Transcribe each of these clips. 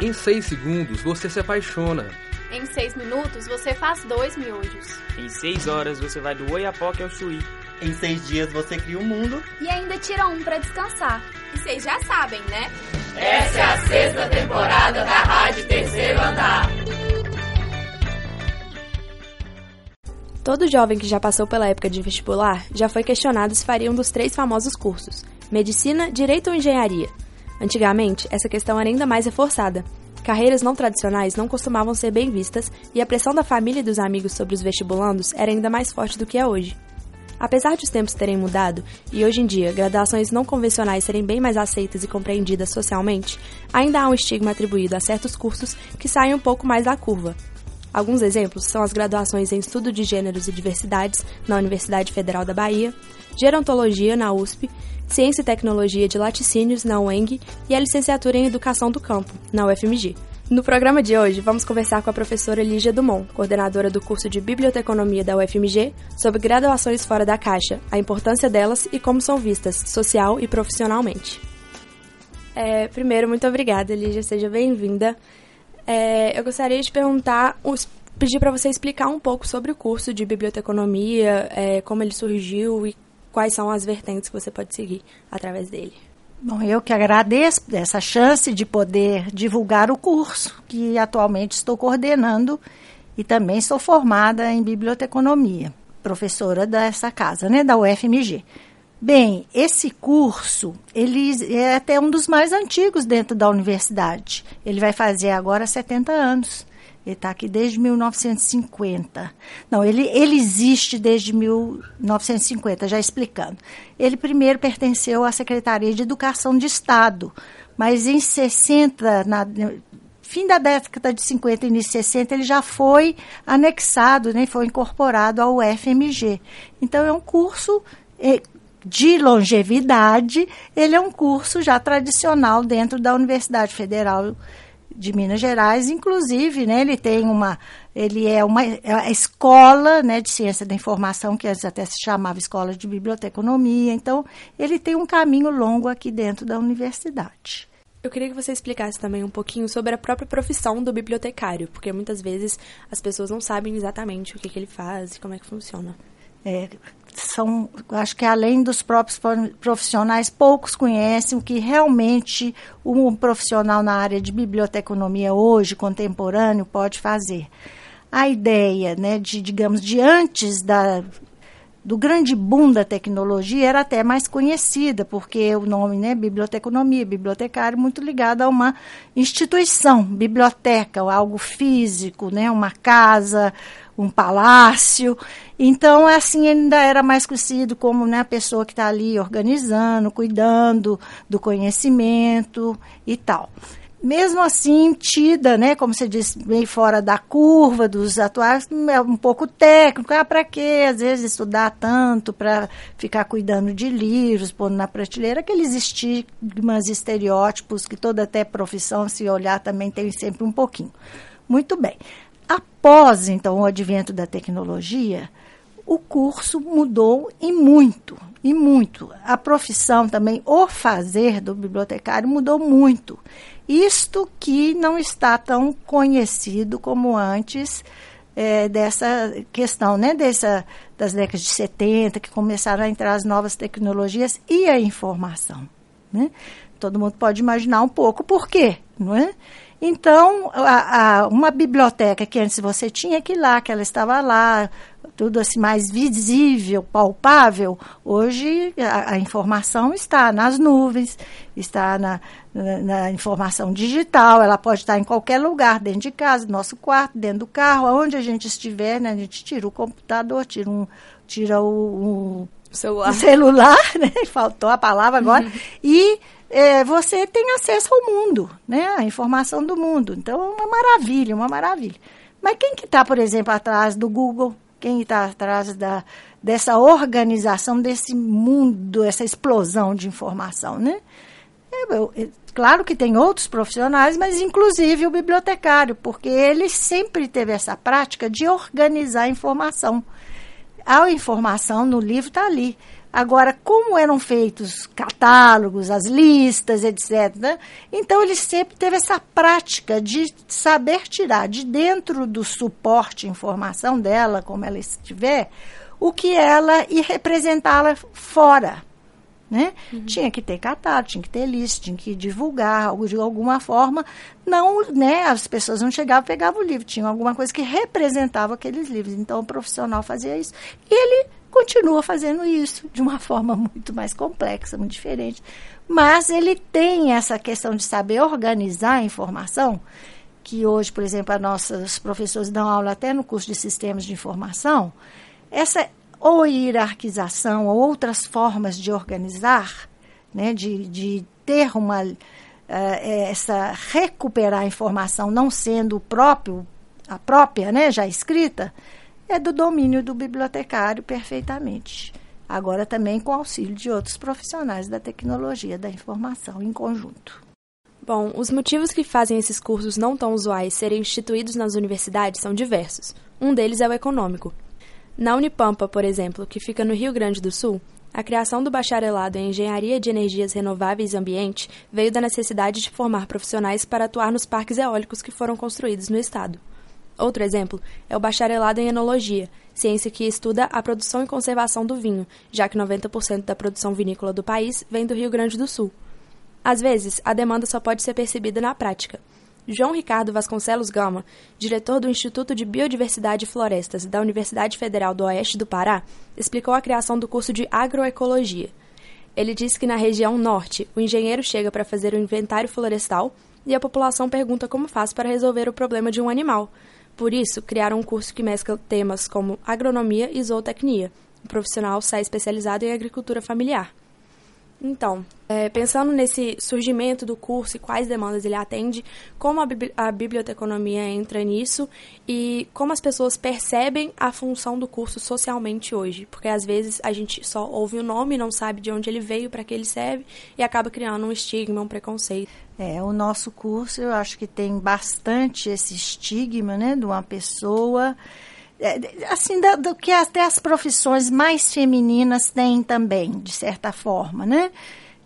Em 6 segundos você se apaixona. Em 6 minutos você faz dois miojos. Em 6 horas você vai do Oiapoque ao Chuí. Em seis dias você cria um mundo. E ainda tira um para descansar. E vocês já sabem, né? Essa é a sexta temporada da Rádio Terceiro Andar. Todo jovem que já passou pela época de vestibular já foi questionado se faria um dos três famosos cursos: medicina, direito ou engenharia. Antigamente, essa questão era ainda mais reforçada. Carreiras não tradicionais não costumavam ser bem vistas e a pressão da família e dos amigos sobre os vestibulandos era ainda mais forte do que é hoje. Apesar de os tempos terem mudado e hoje em dia graduações não convencionais serem bem mais aceitas e compreendidas socialmente, ainda há um estigma atribuído a certos cursos que saem um pouco mais da curva. Alguns exemplos são as graduações em Estudo de Gêneros e Diversidades na Universidade Federal da Bahia, Gerontologia na USP, Ciência e Tecnologia de Laticínios na UENG e a Licenciatura em Educação do Campo na UFMG. No programa de hoje, vamos conversar com a professora Lígia Dumont, coordenadora do curso de Biblioteconomia da UFMG, sobre graduações fora da caixa, a importância delas e como são vistas social e profissionalmente. É, primeiro, muito obrigada, Lígia, seja bem-vinda. É, eu gostaria de perguntar, pedir para você explicar um pouco sobre o curso de biblioteconomia, é, como ele surgiu e quais são as vertentes que você pode seguir através dele. Bom, eu que agradeço essa chance de poder divulgar o curso que atualmente estou coordenando e também sou formada em biblioteconomia, professora dessa casa, né, da UFMG. Bem, esse curso, ele é até um dos mais antigos dentro da universidade. Ele vai fazer agora 70 anos. Ele está aqui desde 1950. Não, ele, ele existe desde 1950, já explicando. Ele primeiro pertenceu à Secretaria de Educação de Estado, mas em 60, na, fim da década de 50 início de 60, ele já foi anexado, né, foi incorporado ao UFMG. Então, é um curso é, de longevidade, ele é um curso já tradicional dentro da Universidade Federal de Minas Gerais, inclusive, né, ele tem uma, ele é uma é a escola, né, de ciência da informação que antes até se chamava escola de biblioteconomia. Então, ele tem um caminho longo aqui dentro da universidade. Eu queria que você explicasse também um pouquinho sobre a própria profissão do bibliotecário, porque muitas vezes as pessoas não sabem exatamente o que, que ele faz e como é que funciona. É, são, acho que além dos próprios profissionais, poucos conhecem o que realmente um profissional na área de biblioteconomia hoje, contemporâneo, pode fazer. A ideia, né, de, digamos, de antes da, do grande boom da tecnologia era até mais conhecida, porque o nome, né, biblioteconomia, bibliotecário, muito ligado a uma instituição, biblioteca, algo físico, né, uma casa, um palácio. Então, assim, ainda era mais conhecido como né, a pessoa que está ali organizando, cuidando do conhecimento e tal. Mesmo assim, tida, né, como você disse, meio fora da curva dos atuais, é um pouco técnico. Ah, para quê? Às vezes estudar tanto para ficar cuidando de livros, pondo na prateleira, aqueles estigmas, estereótipos que toda até profissão, se olhar, também tem sempre um pouquinho. Muito bem. Após, então, o advento da tecnologia, o curso mudou e muito, e muito. A profissão também, o fazer do bibliotecário mudou muito. Isto que não está tão conhecido como antes é, dessa questão, né, dessa, das décadas de 70, que começaram a entrar as novas tecnologias e a informação. Né? Todo mundo pode imaginar um pouco por quê, não é? Então, a, a, uma biblioteca que antes você tinha que ir lá, que ela estava lá, tudo assim mais visível, palpável, hoje a, a informação está nas nuvens, está na, na, na, informação digital, ela pode estar em qualquer lugar, dentro de casa, no nosso quarto, dentro do carro, aonde a gente estiver, né, a gente tira o computador, tira, um, tira o, o celular, o celular né, faltou a palavra agora, uhum. e é, você tem acesso ao mundo, né? A informação do mundo. Então, é uma maravilha, uma maravilha. Mas quem que está, por exemplo, atrás do Google? Quem está atrás da, dessa organização, desse mundo, essa explosão de informação, né? É, é, claro que tem outros profissionais, mas inclusive o bibliotecário, porque ele sempre teve essa prática de organizar a informação. A informação no livro está ali Agora, como eram feitos catálogos, as listas, etc., né? então ele sempre teve essa prática de saber tirar de dentro do suporte informação dela, como ela estiver, o que ela e representá-la fora. Né? Uhum. Tinha que ter catálogo, tinha que ter lista, tinha que divulgar algo de alguma forma. Não, né, as pessoas não chegavam e pegavam o livro, tinha alguma coisa que representava aqueles livros. Então o profissional fazia isso. E ele continua fazendo isso de uma forma muito mais complexa, muito diferente. Mas ele tem essa questão de saber organizar a informação, que hoje, por exemplo, a nossos professores dão aula até no curso de sistemas de informação. Essa ou hierarquização, ou outras formas de organizar, né, de, de ter uma uh, essa recuperar a informação não sendo o próprio a própria, né, já escrita, é do domínio do bibliotecário perfeitamente. Agora também com auxílio de outros profissionais da tecnologia da informação em conjunto. Bom, os motivos que fazem esses cursos não tão usuais serem instituídos nas universidades são diversos. Um deles é o econômico, na Unipampa, por exemplo, que fica no Rio Grande do Sul, a criação do bacharelado em Engenharia de Energias Renováveis e Ambiente veio da necessidade de formar profissionais para atuar nos parques eólicos que foram construídos no estado. Outro exemplo é o bacharelado em Enologia, ciência que estuda a produção e conservação do vinho, já que 90% da produção vinícola do país vem do Rio Grande do Sul. Às vezes, a demanda só pode ser percebida na prática. João Ricardo Vasconcelos Gama, diretor do Instituto de Biodiversidade e Florestas da Universidade Federal do Oeste do Pará, explicou a criação do curso de Agroecologia. Ele disse que na região norte, o engenheiro chega para fazer o inventário florestal e a população pergunta como faz para resolver o problema de um animal. Por isso, criaram um curso que mescla temas como agronomia e zootecnia. O profissional sai especializado em agricultura familiar. Então, é, pensando nesse surgimento do curso e quais demandas ele atende, como a, a biblioteconomia entra nisso e como as pessoas percebem a função do curso socialmente hoje. Porque às vezes a gente só ouve o nome, não sabe de onde ele veio, para que ele serve e acaba criando um estigma, um preconceito. É, o nosso curso eu acho que tem bastante esse estigma, né, de uma pessoa é, assim, do, do, que até as profissões mais femininas têm também, de certa forma, né?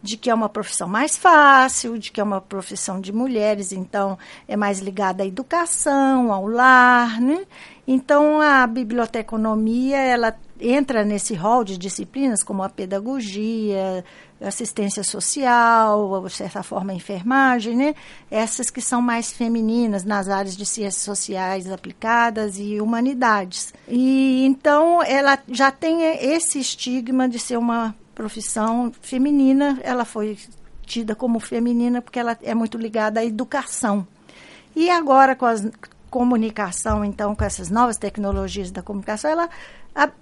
De que é uma profissão mais fácil, de que é uma profissão de mulheres, então é mais ligada à educação, ao lar, né? Então a biblioteconomia, ela entra nesse rol de disciplinas como a pedagogia, assistência social, de certa forma enfermagem, né? Essas que são mais femininas nas áreas de ciências sociais aplicadas e humanidades. E então ela já tem esse estigma de ser uma profissão feminina, ela foi tida como feminina porque ela é muito ligada à educação. E agora com a comunicação, então, com essas novas tecnologias da comunicação, ela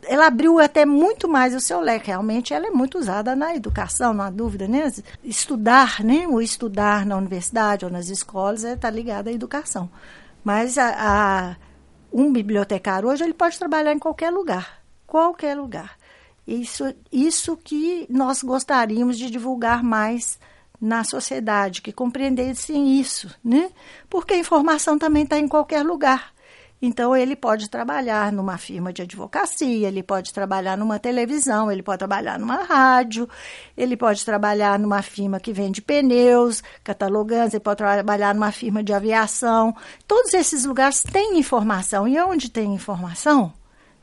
ela abriu até muito mais o seu leque. Realmente ela é muito usada na educação, não há dúvida, né? Estudar, né? O estudar na universidade ou nas escolas está é, ligado à educação. Mas a, a, um bibliotecário hoje ele pode trabalhar em qualquer lugar, qualquer lugar. Isso, isso que nós gostaríamos de divulgar mais na sociedade, que compreendessem isso, né? Porque a informação também está em qualquer lugar. Então, ele pode trabalhar numa firma de advocacia, ele pode trabalhar numa televisão, ele pode trabalhar numa rádio, ele pode trabalhar numa firma que vende pneus, catalogando, ele pode trabalhar numa firma de aviação. Todos esses lugares têm informação. E onde tem informação,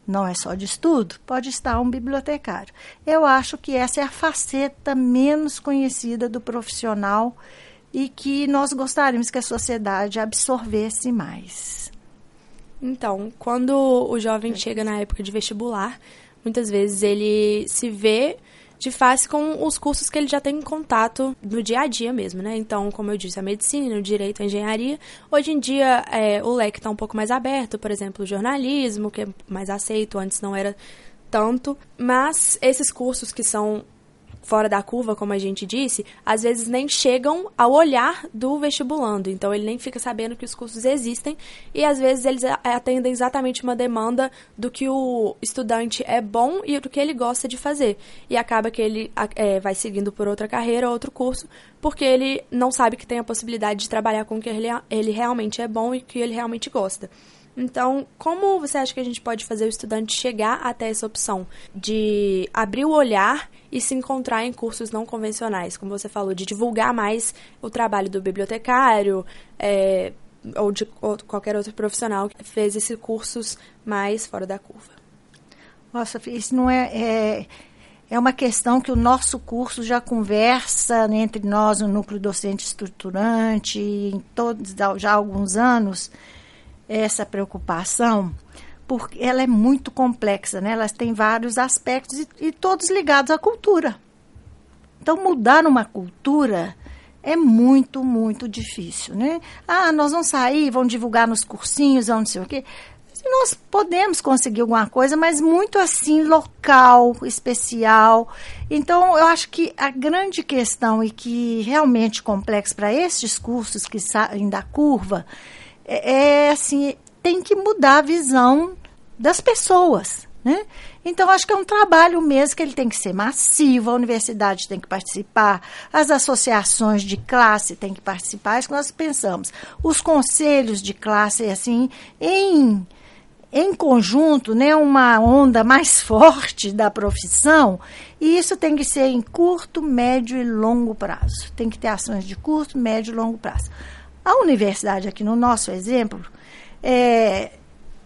não é só de estudo, pode estar um bibliotecário. Eu acho que essa é a faceta menos conhecida do profissional e que nós gostaríamos que a sociedade absorvesse mais. Então, quando o jovem chega na época de vestibular, muitas vezes ele se vê de face com os cursos que ele já tem em contato no dia a dia mesmo, né? Então, como eu disse, a medicina, o direito, a engenharia. Hoje em dia, é, o leque está um pouco mais aberto, por exemplo, o jornalismo, que é mais aceito, antes não era tanto. Mas esses cursos que são fora da curva, como a gente disse, às vezes nem chegam ao olhar do vestibulando. Então, ele nem fica sabendo que os cursos existem e, às vezes, eles atendem exatamente uma demanda do que o estudante é bom e do que ele gosta de fazer. E acaba que ele é, vai seguindo por outra carreira, outro curso, porque ele não sabe que tem a possibilidade de trabalhar com o que ele, ele realmente é bom e que ele realmente gosta. Então, como você acha que a gente pode fazer o estudante chegar até essa opção de abrir o olhar e se encontrar em cursos não convencionais, como você falou, de divulgar mais o trabalho do bibliotecário é, ou de ou qualquer outro profissional que fez esses cursos mais fora da curva? Nossa, isso não é, é é uma questão que o nosso curso já conversa né, entre nós, o núcleo docente estruturante, em todos já há alguns anos, essa preocupação, porque ela é muito complexa, né? Ela tem vários aspectos e, e todos ligados à cultura. Então, mudar uma cultura é muito, muito difícil, né? Ah, nós vamos sair, vamos divulgar nos cursinhos, vamos não sei o quê nós podemos conseguir alguma coisa, mas muito assim, local, especial. Então, eu acho que a grande questão e que realmente complexo para esses cursos que saem da curva é, é assim, tem que mudar a visão das pessoas. Né? Então, acho que é um trabalho mesmo que ele tem que ser massivo, a universidade tem que participar, as associações de classe têm que participar, é isso que nós pensamos. Os conselhos de classe, assim, em em conjunto, né, uma onda mais forte da profissão, e isso tem que ser em curto, médio e longo prazo. Tem que ter ações de curto, médio e longo prazo. A universidade, aqui no nosso exemplo, é,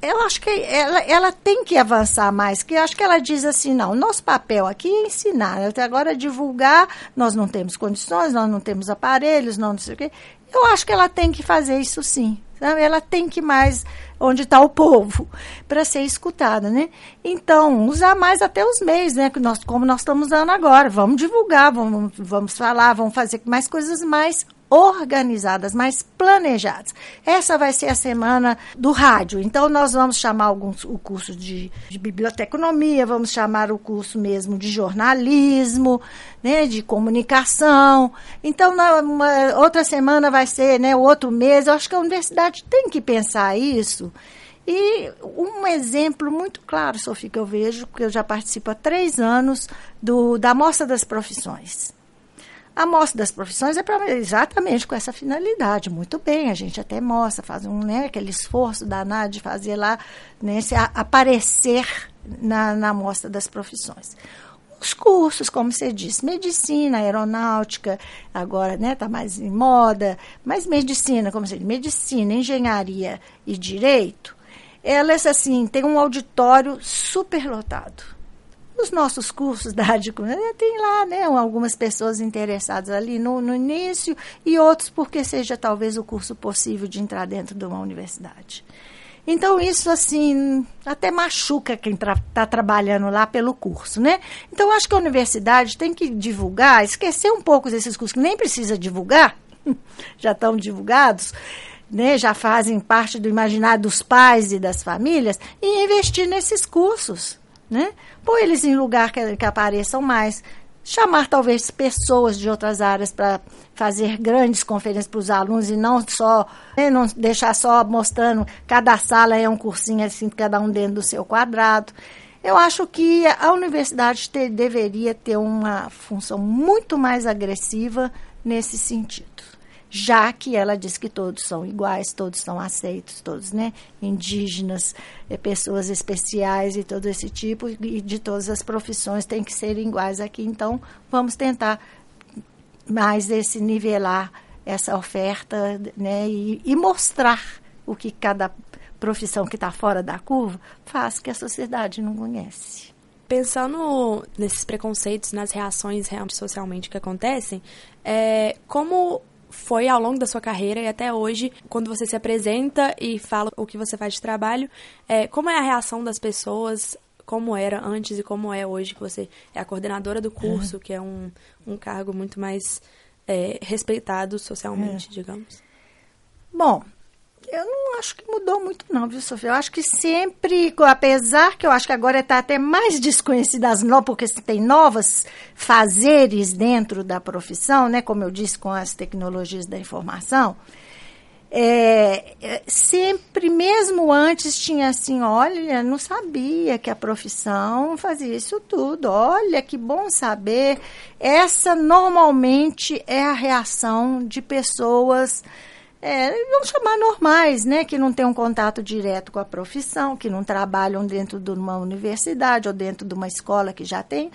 eu acho que ela, ela tem que avançar mais, que acho que ela diz assim, não, nosso papel aqui é ensinar, até agora divulgar, nós não temos condições, nós não temos aparelhos, não, não sei o quê. Eu acho que ela tem que fazer isso sim. Sabe? Ela tem que mais onde está o povo para ser escutada, né? Então, usar mais até os meios, né? Que nós, como nós estamos usando agora. Vamos divulgar, vamos, vamos falar, vamos fazer mais coisas mais organizadas, mais planejadas. Essa vai ser a semana do rádio. Então, nós vamos chamar alguns, o curso de, de biblioteconomia, vamos chamar o curso mesmo de jornalismo, né, de comunicação. Então, na uma, outra semana vai ser né, outro mês. Eu acho que a universidade tem que pensar isso. E um exemplo muito claro, Sofia, que eu vejo, porque eu já participo há três anos do, da Mostra das Profissões. A mostra das profissões é pra, exatamente com essa finalidade. Muito bem, a gente até mostra, faz um, né, aquele esforço danado de fazer lá, né, se a, aparecer na, na mostra das profissões os cursos, como você disse, medicina, aeronáutica, agora está né, tá mais em moda, mas medicina, como você disse, medicina, engenharia e direito, elas assim têm um auditório superlotado. Os nossos cursos da Rádio né, tem lá, né, algumas pessoas interessadas ali no, no início e outros porque seja talvez o curso possível de entrar dentro de uma universidade. Então, isso, assim, até machuca quem está tra trabalhando lá pelo curso, né? Então, acho que a universidade tem que divulgar, esquecer um pouco desses cursos que nem precisa divulgar, já estão divulgados, né? já fazem parte do imaginário dos pais e das famílias, e investir nesses cursos né? Pôr eles em lugar que, que apareçam mais. Chamar talvez pessoas de outras áreas para fazer grandes conferências para os alunos e não só, né, não deixar só mostrando cada sala é um cursinho assim, cada um dentro do seu quadrado. Eu acho que a universidade ter, deveria ter uma função muito mais agressiva nesse sentido já que ela diz que todos são iguais, todos são aceitos, todos, né, indígenas, é, pessoas especiais e todo esse tipo, e de todas as profissões têm que ser iguais aqui. Então, vamos tentar mais esse nivelar essa oferta, né, e, e mostrar o que cada profissão que está fora da curva faz que a sociedade não conhece. Pensando nesses preconceitos, nas reações realmente socialmente que acontecem, é, como foi ao longo da sua carreira e até hoje, quando você se apresenta e fala o que você faz de trabalho, é, como é a reação das pessoas, como era antes e como é hoje, que você é a coordenadora do curso, é. que é um, um cargo muito mais é, respeitado socialmente, é. digamos? Bom, eu não acho que mudou muito, não, viu, Sofia? Eu acho que sempre, apesar que eu acho que agora está até mais desconhecida porque tem novas fazeres dentro da profissão, né? Como eu disse, com as tecnologias da informação. É, é, sempre, mesmo antes, tinha assim: olha, não sabia que a profissão fazia isso tudo, olha que bom saber. Essa normalmente é a reação de pessoas é, vamos chamar normais, né, que não têm um contato direto com a profissão, que não trabalham dentro de uma universidade ou dentro de uma escola que já tem.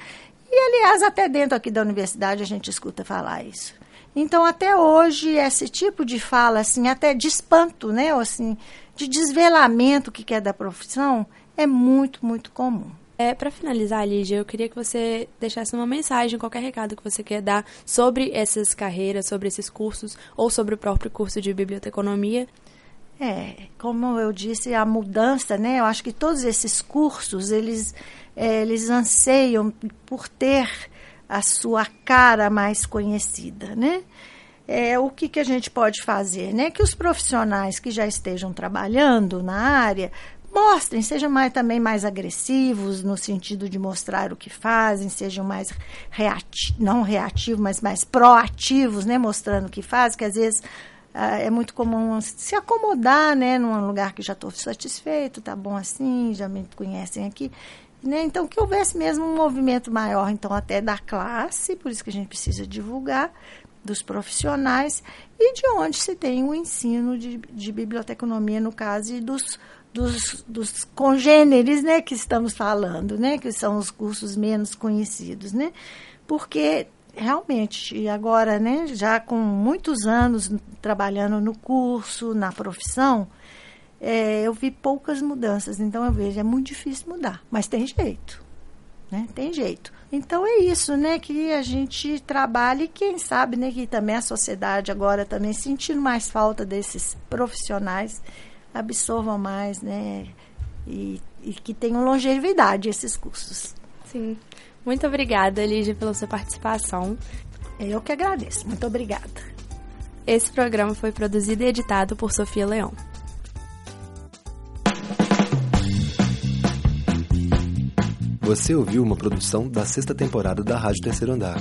E, aliás, até dentro aqui da universidade a gente escuta falar isso. Então, até hoje, esse tipo de fala, assim, até de espanto, né, ou assim, de desvelamento que quer da profissão, é muito, muito comum. É, para finalizar, Lígia, eu queria que você deixasse uma mensagem, qualquer recado que você quer dar sobre essas carreiras, sobre esses cursos ou sobre o próprio curso de biblioteconomia. É, como eu disse, a mudança, né? Eu acho que todos esses cursos, eles, é, eles anseiam por ter a sua cara mais conhecida, né? É, o que, que a gente pode fazer? Né? Que os profissionais que já estejam trabalhando na área mostrem, sejam mais, também mais agressivos no sentido de mostrar o que fazem, sejam mais reativos, não reativos, mas mais proativos, né, mostrando o que fazem, que às vezes ah, é muito comum se acomodar, né, num lugar que já estou satisfeito, tá bom assim, já me conhecem aqui. Né? Então, que houvesse mesmo um movimento maior, então, até da classe, por isso que a gente precisa divulgar, dos profissionais, e de onde se tem o ensino de, de biblioteconomia, no caso, e dos dos, dos congêneres, né, que estamos falando, né, que são os cursos menos conhecidos, né, porque realmente agora, né, já com muitos anos trabalhando no curso, na profissão, é, eu vi poucas mudanças. Então eu vejo é muito difícil mudar, mas tem jeito, né, tem jeito. Então é isso, né, que a gente trabalha e quem sabe, né, que também a sociedade agora também sentindo mais falta desses profissionais absorvam mais, né? E, e que tenham longevidade esses cursos. Sim. Muito obrigada, Lígia, pela sua participação. Eu que agradeço. Muito obrigada. Esse programa foi produzido e editado por Sofia Leão. Você ouviu uma produção da sexta temporada da Rádio Terceiro Andar.